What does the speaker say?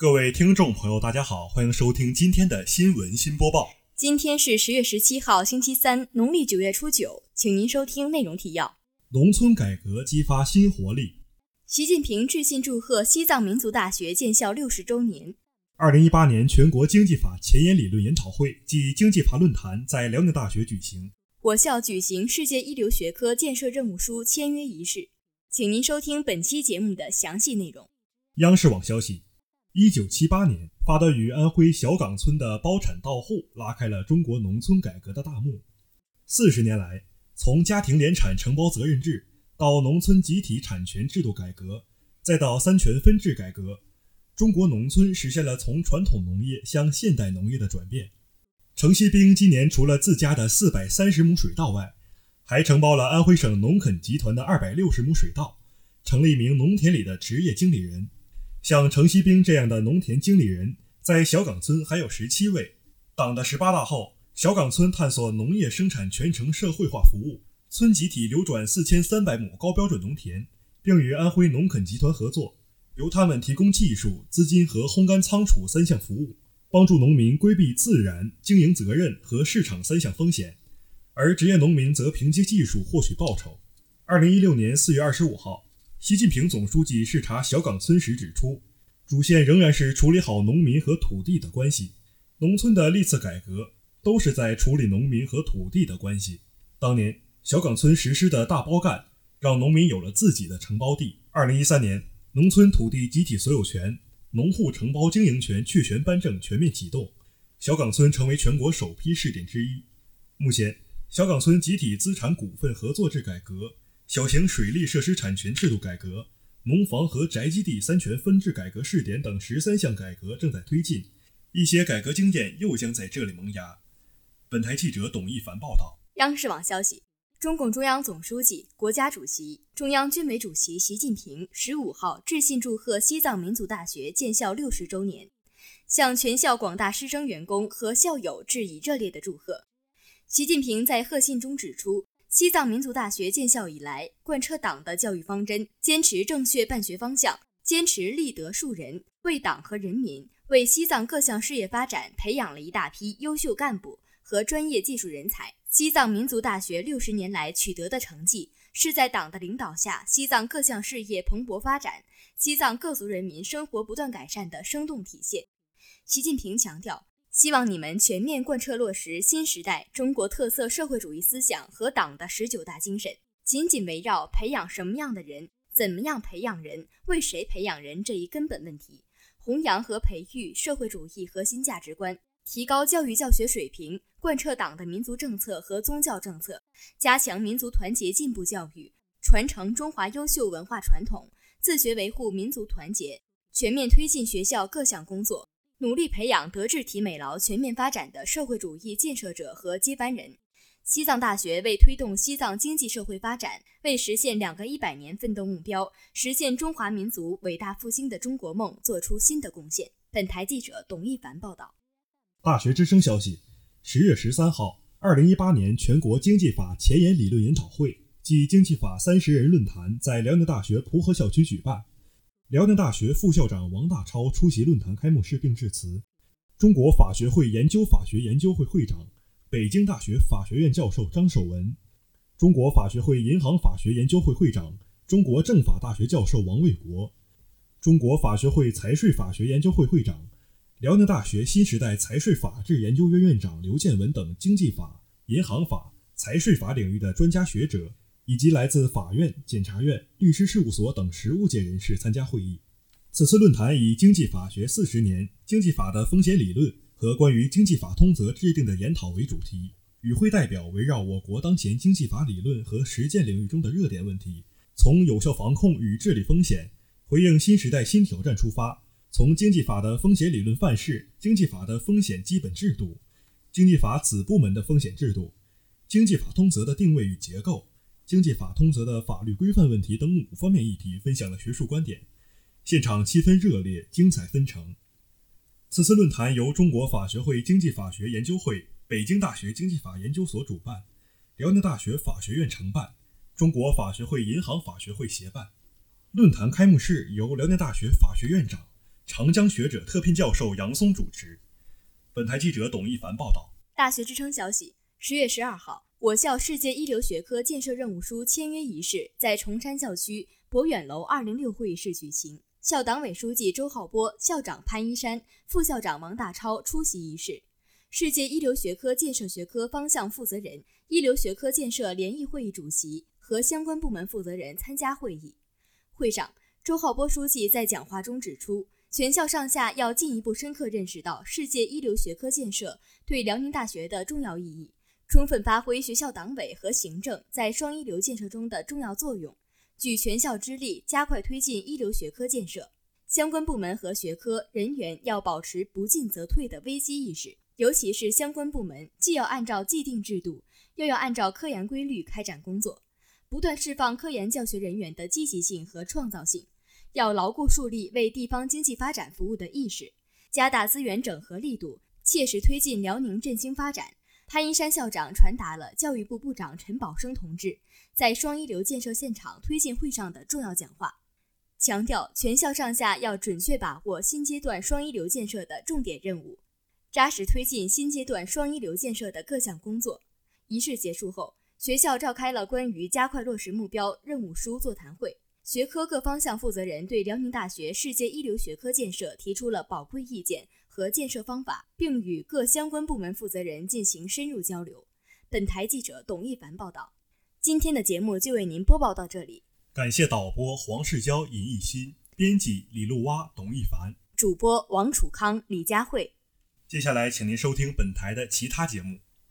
各位听众朋友，大家好，欢迎收听今天的新闻新播报。今天是十月十七号，星期三，农历九月初九，请您收听内容提要：农村改革激发新活力。习近平致信祝贺西藏民族大学建校六十周年。二零一八年全国经济法前沿理论研讨会暨经济法论坛在辽宁大学举行。我校举行世界一流学科建设任务书签约仪式。请您收听本期节目的详细内容。央视网消息。一九七八年，发端于安徽小岗村的包产到户，拉开了中国农村改革的大幕。四十年来，从家庭联产承包责任制到农村集体产权制度改革，再到三权分置改革，中国农村实现了从传统农业向现代农业的转变。程锡兵今年除了自家的四百三十亩水稻外，还承包了安徽省农垦集团的二百六十亩水稻，成了一名农田里的职业经理人。像程锡兵这样的农田经理人，在小岗村还有十七位。党的十八大后，小岗村探索农业生产全程社会化服务，村集体流转四千三百亩高标准农田，并与安徽农垦集团合作，由他们提供技术、资金和烘干仓储三项服务，帮助农民规避自然、经营责任和市场三项风险，而职业农民则凭借技术获取报酬。二零一六年四月二十五号。习近平总书记视察小岗村时指出，主线仍然是处理好农民和土地的关系。农村的历次改革都是在处理农民和土地的关系。当年小岗村实施的大包干，让农民有了自己的承包地。二零一三年，农村土地集体所有权、农户承包经营权确权颁证全面启动，小岗村成为全国首批试点之一。目前，小岗村集体资产股份合作制改革。小型水利设施产权制度改革、农房和宅基地三权分置改革试点等十三项改革正在推进，一些改革经验又将在这里萌芽。本台记者董一凡报道。央视网消息：中共中央总书记、国家主席、中央军委主席习近平十五号致信祝贺西藏民族大学建校六十周年，向全校广大师生员工和校友致以热烈的祝贺。习近平在贺信中指出。西藏民族大学建校以来，贯彻党的教育方针，坚持正确办学方向，坚持立德树人，为党和人民、为西藏各项事业发展培养了一大批优秀干部和专业技术人才。西藏民族大学六十年来取得的成绩，是在党的领导下，西藏各项事业蓬勃发展，西藏各族人民生活不断改善的生动体现。习近平强调。希望你们全面贯彻落实新时代中国特色社会主义思想和党的十九大精神，紧紧围绕培养什么样的人、怎么样培养人、为谁培养人这一根本问题，弘扬和培育社会主义核心价值观，提高教育教学水平，贯彻党的民族政策和宗教政策，加强民族团结进步教育，传承中华优秀文化传统，自觉维护民族团结，全面推进学校各项工作。努力培养德智体美劳全面发展的社会主义建设者和接班人。西藏大学为推动西藏经济社会发展，为实现两个一百年奋斗目标，实现中华民族伟大复兴的中国梦做出新的贡献。本台记者董一凡报道。大学之声消息：十月十三号，二零一八年全国经济法前沿理论研讨会暨经济法三十人论坛在辽宁大学蒲河校区举办。辽宁大学副校长王大超出席论坛开幕式并致辞。中国法学会研究法学研究会会长、北京大学法学院教授张守文，中国法学会银行法学研究会会长、中国政法大学教授王卫国，中国法学会财税法学研究会会长、辽宁大学新时代财税法治研究院院长刘建文等经济法、银行法、财税法领域的专家学者。以及来自法院、检察院、律师事务所等实务界人士参加会议。此次论坛以“经济法学四十年：经济法的风险理论和关于经济法通则制定的研讨”为主题。与会代表围绕我国当前经济法理论和实践领域中的热点问题，从有效防控与治理风险、回应新时代新挑战出发，从经济法的风险理论范式、经济法的风险基本制度、经济法子部门的风险制度、经济法通则的定位与结构。经济法通则的法律规范问题等五方面议题，分享了学术观点。现场气氛热烈，精彩纷呈。此次论坛由中国法学会经济法学研究会、北京大学经济法研究所主办，辽宁大学法学院承办，中国法学会银行法学会协办。论坛开幕式由辽宁大学法学院长、长江学者特聘教授杨松主持。本台记者董一凡报道。大学之声消息：十月十二号，我校世界一流学科建设任务书签约仪式在崇山校区博远楼二零六会议室举行。校党委书记周浩波、校长潘一山、副校长王大超出席仪式。世界一流学科建设学科方向负责人、一流学科建设联谊会议主席和相关部门负责人参加会议。会上，周浩波书记在讲话中指出。全校上下要进一步深刻认识到世界一流学科建设对辽宁大学的重要意义，充分发挥学校党委和行政在双一流建设中的重要作用，举全校之力加快推进一流学科建设。相关部门和学科人员要保持不进则退的危机意识，尤其是相关部门既要按照既定制度，又要按照科研规律开展工作，不断释放科研教学人员的积极性和创造性。要牢固树立为地方经济发展服务的意识，加大资源整合力度，切实推进辽宁振兴发展。潘一山校长传达了教育部部长陈宝生同志在双一流建设现场推进会上的重要讲话，强调全校上下要准确把握新阶段双一流建设的重点任务，扎实推进新阶段双一流建设的各项工作。仪式结束后，学校召开了关于加快落实目标任务书座谈会。学科各方向负责人对辽宁大学世界一流学科建设提出了宝贵意见和建设方法，并与各相关部门负责人进行深入交流。本台记者董一凡报道。今天的节目就为您播报到这里，感谢导播黄世娇、尹艺新，编辑李露蛙、董一凡，主播王楚康、李佳慧。接下来，请您收听本台的其他节目。